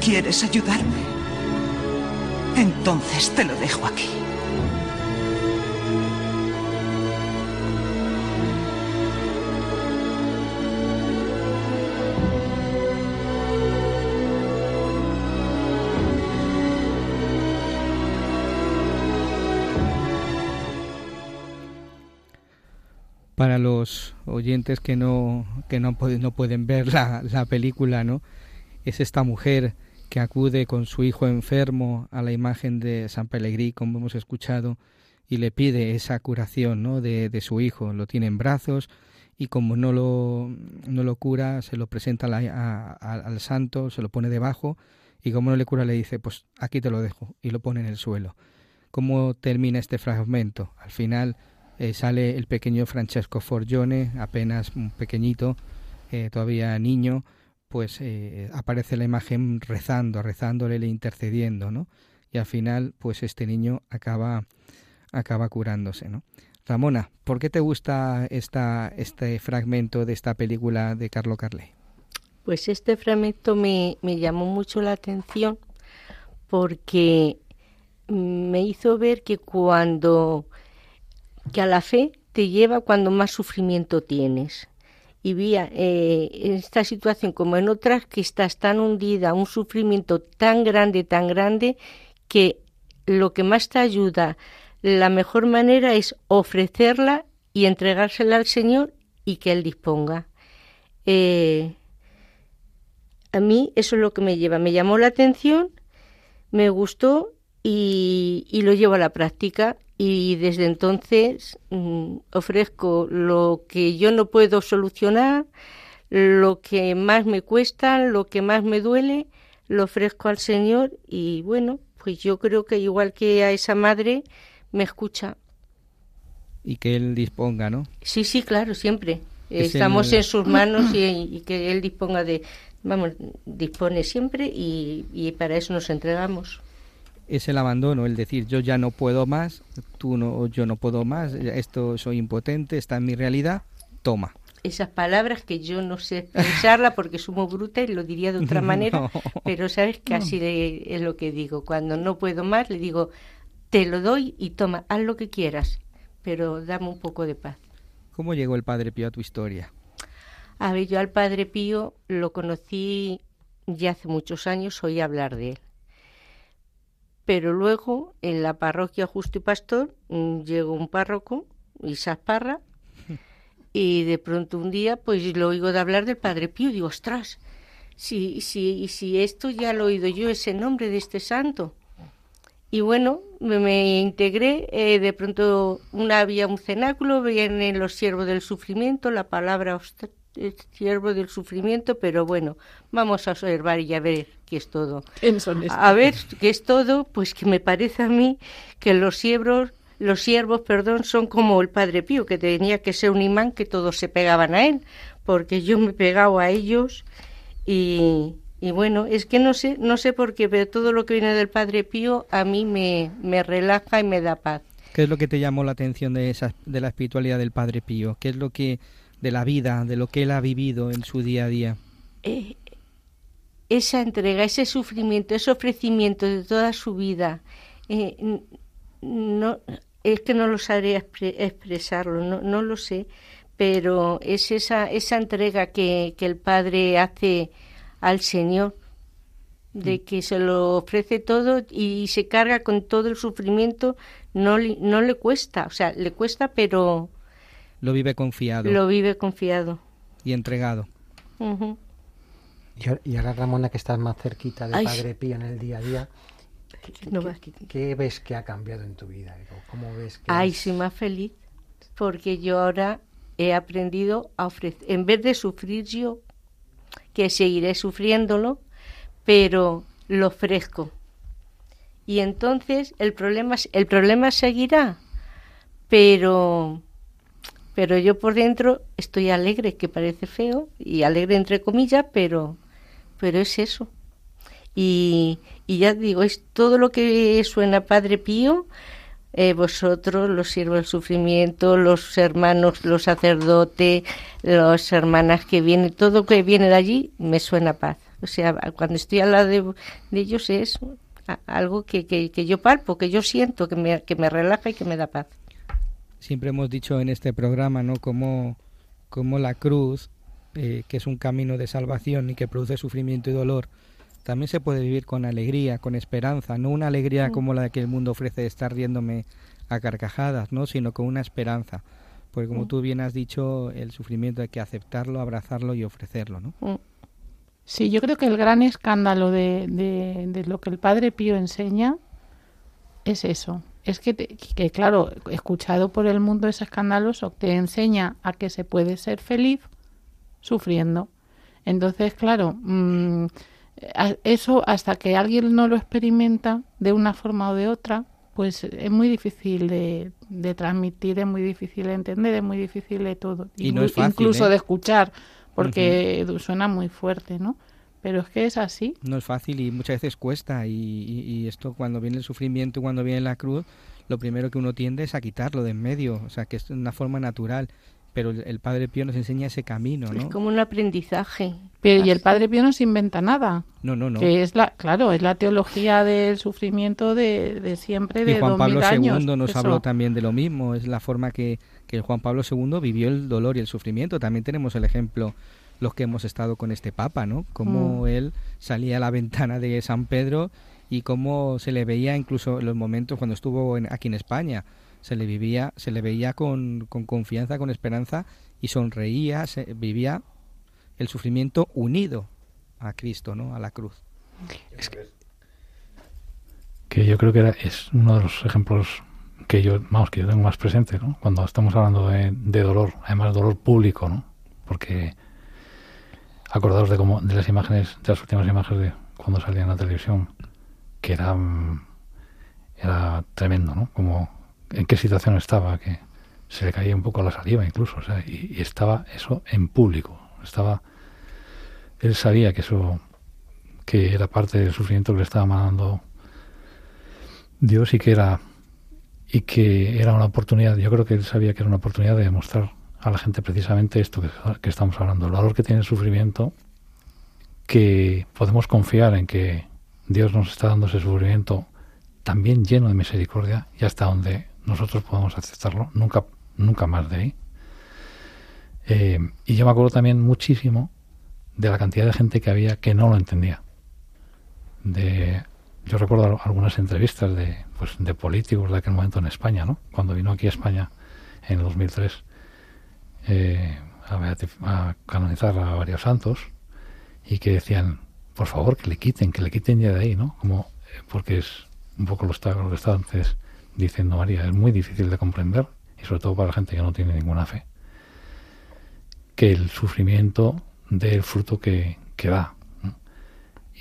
Quieres ayudarme? Entonces te lo dejo aquí. para los oyentes que no, que no, pueden, no pueden ver la, la, película, ¿no? Es esta mujer que acude con su hijo enfermo a la imagen de San Pellegrí, como hemos escuchado, y le pide esa curación ¿no? de, de su hijo. Lo tiene en brazos y como no lo, no lo cura, se lo presenta a, a, al santo, se lo pone debajo y como no le cura le dice, pues aquí te lo dejo y lo pone en el suelo. ¿Cómo termina este fragmento? Al final eh, sale el pequeño Francesco Forgione, apenas un pequeñito, eh, todavía niño, pues eh, aparece la imagen rezando, rezándole, le intercediendo, ¿no? Y al final, pues este niño acaba, acaba curándose, ¿no? Ramona, ¿por qué te gusta esta, este fragmento de esta película de Carlo Carley? Pues este fragmento me, me llamó mucho la atención porque me hizo ver que cuando que a la fe te lleva cuando más sufrimiento tienes. Y vía eh, en esta situación como en otras que estás tan hundida, un sufrimiento tan grande, tan grande, que lo que más te ayuda, la mejor manera es ofrecerla y entregársela al Señor y que Él disponga. Eh, a mí eso es lo que me lleva. Me llamó la atención, me gustó y, y lo llevo a la práctica y desde entonces mm, ofrezco lo que yo no puedo solucionar, lo que más me cuesta, lo que más me duele, lo ofrezco al Señor y bueno, pues yo creo que igual que a esa madre me escucha. Y que Él disponga, ¿no? Sí, sí, claro, siempre. Estamos en sus manos y, y, que Él disponga de, vamos, dispone siempre y, y para eso nos entregamos es el abandono, el decir yo ya no puedo más, tú no, yo no puedo más, esto soy impotente, está en mi realidad, toma. Esas palabras que yo no sé expresarla porque sumo bruta y lo diría de otra manera, no. pero sabes que así es lo que digo. Cuando no puedo más, le digo, te lo doy y toma, haz lo que quieras, pero dame un poco de paz. ¿Cómo llegó el Padre Pío a tu historia? A ver, yo al Padre Pío lo conocí ya hace muchos años, oí hablar de él pero luego en la parroquia Justo y Pastor mm, llegó un párroco, Isaac Parra, y de pronto un día pues lo oigo de hablar del Padre Pío, digo, ostras, si, si, si esto ya lo he oído yo, ese nombre de este santo. Y bueno, me, me integré, eh, de pronto una, había un cenáculo, vienen los siervos del sufrimiento, la palabra siervo del sufrimiento, pero bueno, vamos a observar y a ver qué es todo. A ver qué es todo, pues que me parece a mí que los siervos, los siervos, perdón, son como el Padre Pío, que tenía que ser un imán que todos se pegaban a él, porque yo me he pegado a ellos y, y bueno, es que no sé, no sé por qué, pero todo lo que viene del Padre Pío a mí me, me relaja y me da paz. ¿Qué es lo que te llamó la atención de esa, de la espiritualidad del Padre Pío? ¿Qué es lo que de la vida, de lo que él ha vivido en su día a día? Eh, esa entrega, ese sufrimiento, ese ofrecimiento de toda su vida, eh, no, es que no lo sabré expresarlo, no, no lo sé, pero es esa, esa entrega que, que el Padre hace al Señor, de mm. que se lo ofrece todo y se carga con todo el sufrimiento, no, no le cuesta, o sea, le cuesta, pero lo vive confiado. Lo vive confiado. Y entregado. Uh -huh. y, ahora, Ramona, que estás más cerquita de Ay. Padre Pío en el día a día, ¿qué, no qué, qué, ¿qué, ves que ha cambiado en tu vida? ¿Cómo ves que Ay, soy más feliz, porque yo ahora he aprendido a ofrecer, en vez de sufrir yo, que seguiré sufriéndolo, pero lo ofrezco. Y entonces el problema, el problema seguirá, pero pero yo por dentro estoy alegre, que parece feo, y alegre entre comillas, pero, pero es eso. Y, y ya digo, es todo lo que suena Padre Pío, eh, vosotros, los siervos del sufrimiento, los hermanos, los sacerdotes, las hermanas que vienen, todo que viene de allí me suena paz. O sea, cuando estoy al lado de, ellos es algo que, que, que, yo palpo, que yo siento, que me, que me relaja y que me da paz. Siempre hemos dicho en este programa, ¿no? Como, como la cruz, eh, que es un camino de salvación y que produce sufrimiento y dolor, también se puede vivir con alegría, con esperanza, no una alegría mm. como la que el mundo ofrece de estar riéndome a carcajadas, ¿no? sino con una esperanza. Porque como mm. tú bien has dicho, el sufrimiento hay que aceptarlo, abrazarlo y ofrecerlo, ¿no? Mm. Sí, yo creo que el gran escándalo de, de, lo que el Padre Pío enseña es eso. Es que, que, claro, escuchado por el mundo es escandaloso, te enseña a que se puede ser feliz sufriendo. Entonces, claro, eso hasta que alguien no lo experimenta de una forma o de otra, pues es muy difícil de, transmitir, es muy difícil de entender, es muy difícil de todo. Y no es fácil, incluso ¿eh? de escuchar, porque suena muy fuerte, ¿no? Pero es que es así. No es fácil y muchas veces cuesta. Y, y, esto, cuando viene el sufrimiento, cuando viene la cruz, lo primero que uno tiende es a quitarlo de en medio. O sea, que es una forma natural pero el, Padre Pío nos enseña ese camino, ¿no? Es como un aprendizaje. Pero, y el Padre Pío no se inventa nada. No, no, no. Que es la, claro, es la teología del sufrimiento de, de siempre, de y Juan Pablo II nos habló también de lo mismo. Es la forma que, que Juan Pablo II vivió el dolor y el sufrimiento. También tenemos el ejemplo los que hemos estado con este Papa, ¿no? Cómo mm. él salía a la ventana de San Pedro y cómo se le veía incluso en los momentos cuando estuvo aquí en España se le vivía, se le veía con, con confianza, con esperanza y sonreía, se, vivía el sufrimiento unido a Cristo, ¿no? A la cruz. que... yo creo que era, es uno de los ejemplos que yo, vamos, que yo tengo más presente, ¿no? Cuando estamos hablando de, de dolor, además dolor público, ¿no? Porque acordados de cómo, de las imágenes, de las últimas imágenes de cuando salía en la televisión, que era, era tremendo, ¿no? Como en qué situación estaba, que se le caía un poco la saliva incluso, o sea, y, estaba eso en público, estaba, él sabía que eso, que era parte del sufrimiento que le estaba mandando Dios y que era, y que era una oportunidad, yo creo que él sabía que era una oportunidad de demostrar a la gente precisamente esto que, estamos hablando, el valor que tiene el sufrimiento, que podemos confiar en que Dios nos está dando ese sufrimiento también lleno de misericordia y hasta donde nosotros podemos aceptarlo, nunca, nunca más de ahí. Eh, y yo me acuerdo también muchísimo de la cantidad de gente que había que no lo entendía. Yo recuerdo algunas entrevistas de, pues, de políticos de aquel momento en España, ¿no? Cuando vino aquí a España en el 2003 eh, a, canonizar a varios santos y que decían, por favor, que le quiten, que le quiten ya de ahí, ¿no? Como, eh, porque es un poco lo, está, lo que estaba antes diciendo María, es muy difícil de comprender, y sobre todo para la gente que no tiene ninguna fe, que el sufrimiento dé el fruto que, que da.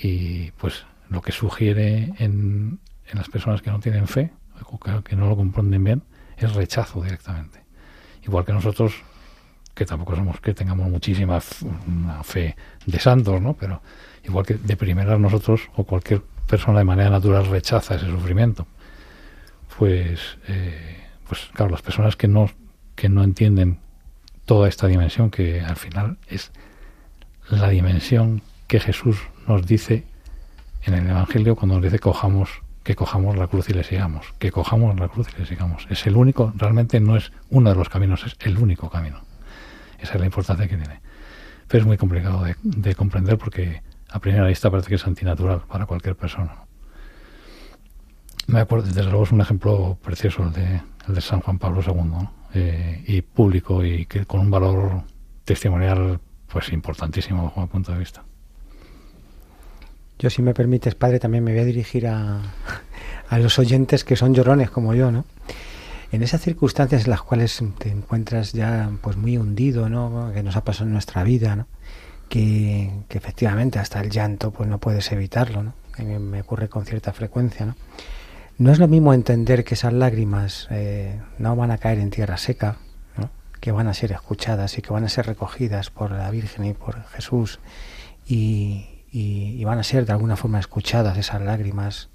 Y pues lo que sugiere en, en, las personas que no tienen fe, que, no lo comprenden bien, es rechazo directamente. Igual que nosotros, que tampoco somos que tengamos muchísima fe de santos, ¿no? Pero igual que de primera nosotros o cualquier persona de manera natural rechaza ese sufrimiento pues, eh, pues claro, las personas que no, que no entienden toda esta dimensión, que al final es la dimensión que Jesús nos dice en el Evangelio cuando nos dice cojamos, que cojamos la cruz y le sigamos, que cojamos la cruz y le sigamos. Es el único, realmente no es uno de los caminos, es el único camino. Esa es la importancia que tiene. Pero es muy complicado de, de comprender porque a primera vista parece que es antinatural para cualquier persona. Me acuerdo, desde luego es un ejemplo precioso el de, el de San Juan Pablo II, eh, y público y que con un valor testimonial pues importantísimo bajo mi punto de vista. Yo, si me permites, padre, también me voy a dirigir a, a los oyentes que son llorones como yo, ¿no? En esas circunstancias en las cuales te encuentras ya pues muy hundido, ¿no? Que nos ha pasado en nuestra vida, ¿no? Que, que efectivamente hasta el llanto pues no puedes evitarlo, ¿no? Me ocurre con cierta frecuencia, ¿no? No es lo mismo entender que esas lágrimas eh, no van a caer en tierra seca, que van a ser escuchadas y que van a ser recogidas por la Virgen y por Jesús y, van a ser de alguna forma escuchadas esas lágrimas.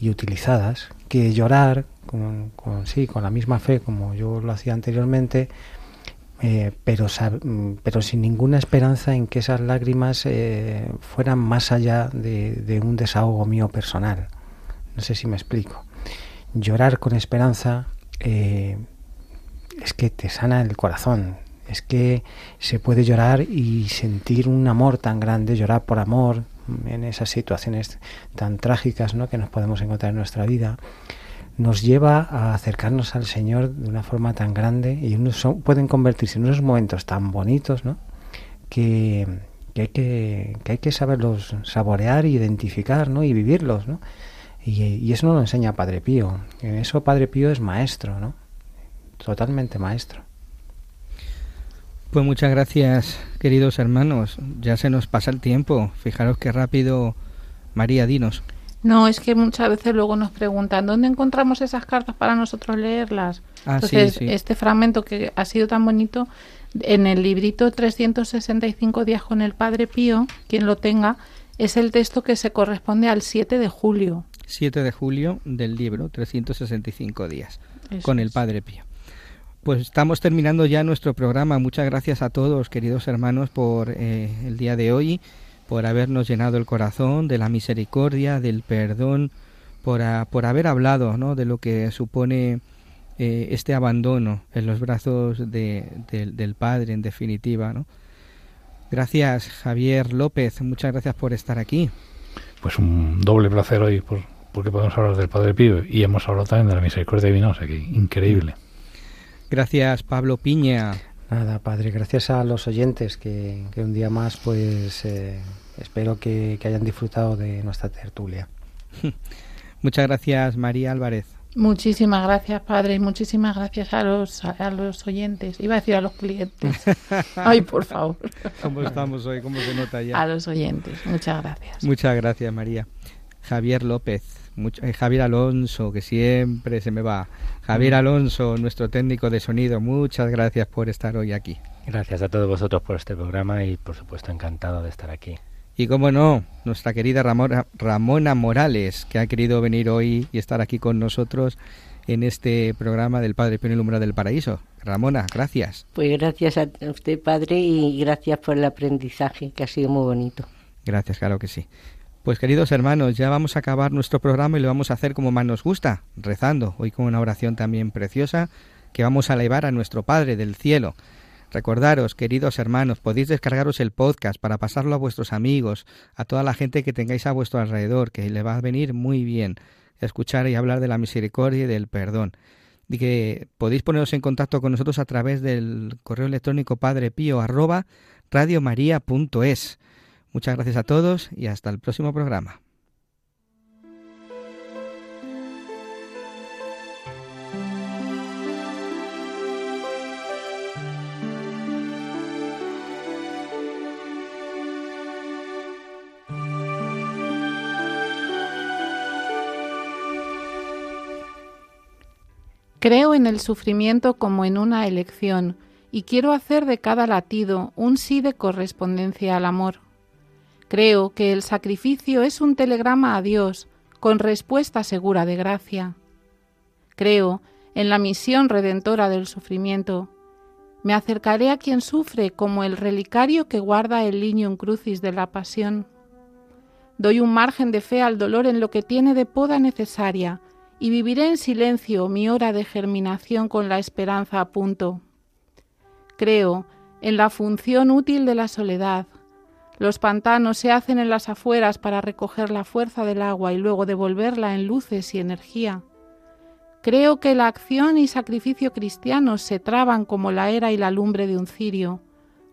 Y utilizadas, que llorar con, sí, con la misma fe como yo lo hacía anteriormente, eh, pero, pero sin ninguna esperanza en que esas lágrimas eh, fueran más allá de, de, un desahogo mío personal. No sé si me explico. Llorar con esperanza eh, es que te sana el corazón, es que se puede llorar y sentir un amor tan grande, llorar por amor en esas situaciones tan trágicas ¿no? que nos podemos encontrar en nuestra vida nos lleva a acercarnos al Señor de una forma tan grande y unos pueden convertirse en unos momentos tan bonitos ¿no? que, que, hay que, que hay que saberlos saborear, identificar ¿no? y vivirlos. ¿no? Y, y, eso nos lo enseña Padre Pío. En eso Padre Pío es maestro, ¿no? totalmente maestro. Pues muchas gracias, queridos hermanos. Ya se nos pasa el tiempo. Fijaros qué rápido. María, dinos. No, es que muchas veces luego nos preguntan dónde encontramos esas cartas para nosotros leerlas. Ah, Entonces, sí, sí. este fragmento que ha sido tan bonito, en el librito 365 días con el Padre Pío, quien lo tenga, es el texto que se corresponde al 7 de julio. 7 de julio del libro, 365 días, Eso con el. Padre Pío. Pues estamos terminando ya nuestro programa. Muchas gracias a todos, queridos hermanos, por eh, el día de hoy, por habernos llenado el corazón de la misericordia, del perdón, por, a- por haber hablado ¿no? de lo que supone eh, este abandono en los brazos de- del- Padre, en definitiva. ¿no? Gracias, Javier López. Muchas gracias por estar aquí. Pues un doble placer hoy por, porque podemos hablar del Padre Pío y hemos hablado también de la misericordia divina, o sea que increíble. Gracias, Pablo Piña. Nada, Padre, gracias a los oyentes que, que un día más, pues eh, espero que, que hayan disfrutado de nuestra tertulia. Muchas gracias, María Álvarez. Muchísimas gracias, Padre, y muchísimas gracias a los, a los oyentes. Iba a decir a los clientes. Ay, por favor. ¿Cómo estamos hoy? ¿Cómo se nota ya? A los oyentes. Muchas gracias. Muchas gracias, María. Javier López, mucho- eh, Javier Alonso, que siempre se me va. Javier Alonso, nuestro técnico de sonido, muchas gracias por estar hoy aquí. Gracias a todos vosotros por este programa y por supuesto encantado de estar aquí. Y como no, nuestra querida Ramona, Ramona Morales, que ha querido venir hoy y estar aquí con nosotros en este programa del Padre Pío Umbral del Paraíso. Ramona, gracias. Pues gracias a usted, padre, y gracias por el aprendizaje, que ha sido muy bonito. Gracias, claro que sí. Pues queridos hermanos, ya vamos a acabar nuestro programa y lo vamos a hacer como más nos gusta, rezando, hoy con una oración también preciosa que vamos a elevar a nuestro Padre del cielo. Recordaros, queridos hermanos, podéis descargaros el podcast para pasarlo a vuestros amigos, a toda la gente que tengáis a vuestro alrededor, que le va a venir muy bien escuchar y hablar de la misericordia y del perdón. Y que podéis poneros en contacto con nosotros a través del correo electrónico padrepío arroba radiomaria.es. Muchas gracias a todos y hasta el próximo programa. Creo en el sufrimiento como en una elección y quiero hacer de cada latido un sí de correspondencia al amor. Creo que el sacrificio es un telegrama a Dios con respuesta segura de gracia. Creo en la misión redentora del sufrimiento. Me acercaré a quien sufre como el relicario que guarda el lignum crucis de la pasión. Doy un margen de fe al dolor en lo que tiene de poda necesaria, y viviré en silencio mi hora de germinación con la esperanza a punto. Creo en la función útil de la soledad. Los pantanos se hacen en las afueras para recoger la fuerza del agua y luego devolverla en luces y energía. Creo que la acción y sacrificio cristianos se traban como la era y la lumbre de un cirio.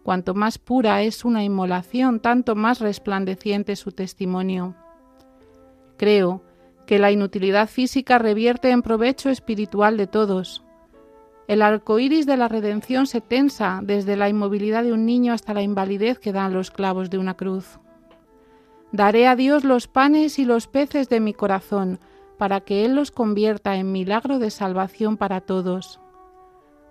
Cuanto más pura es una inmolación, tanto más resplandeciente su testimonio. Creo que la inutilidad física revierte en provecho espiritual de todos. El arco iris de la redención se tensa desde la inmovilidad de un niño hasta la invalidez que dan los clavos de una cruz. Daré a Dios los panes y los peces de mi corazón, para que Él los convierta en milagro de salvación para todos.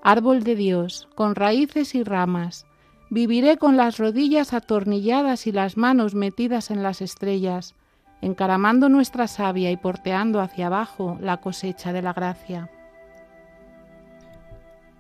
Árbol de Dios, con raíces y ramas, viviré con las rodillas atornilladas y las manos metidas en las estrellas, encaramando nuestra savia y porteando hacia abajo la cosecha de la gracia.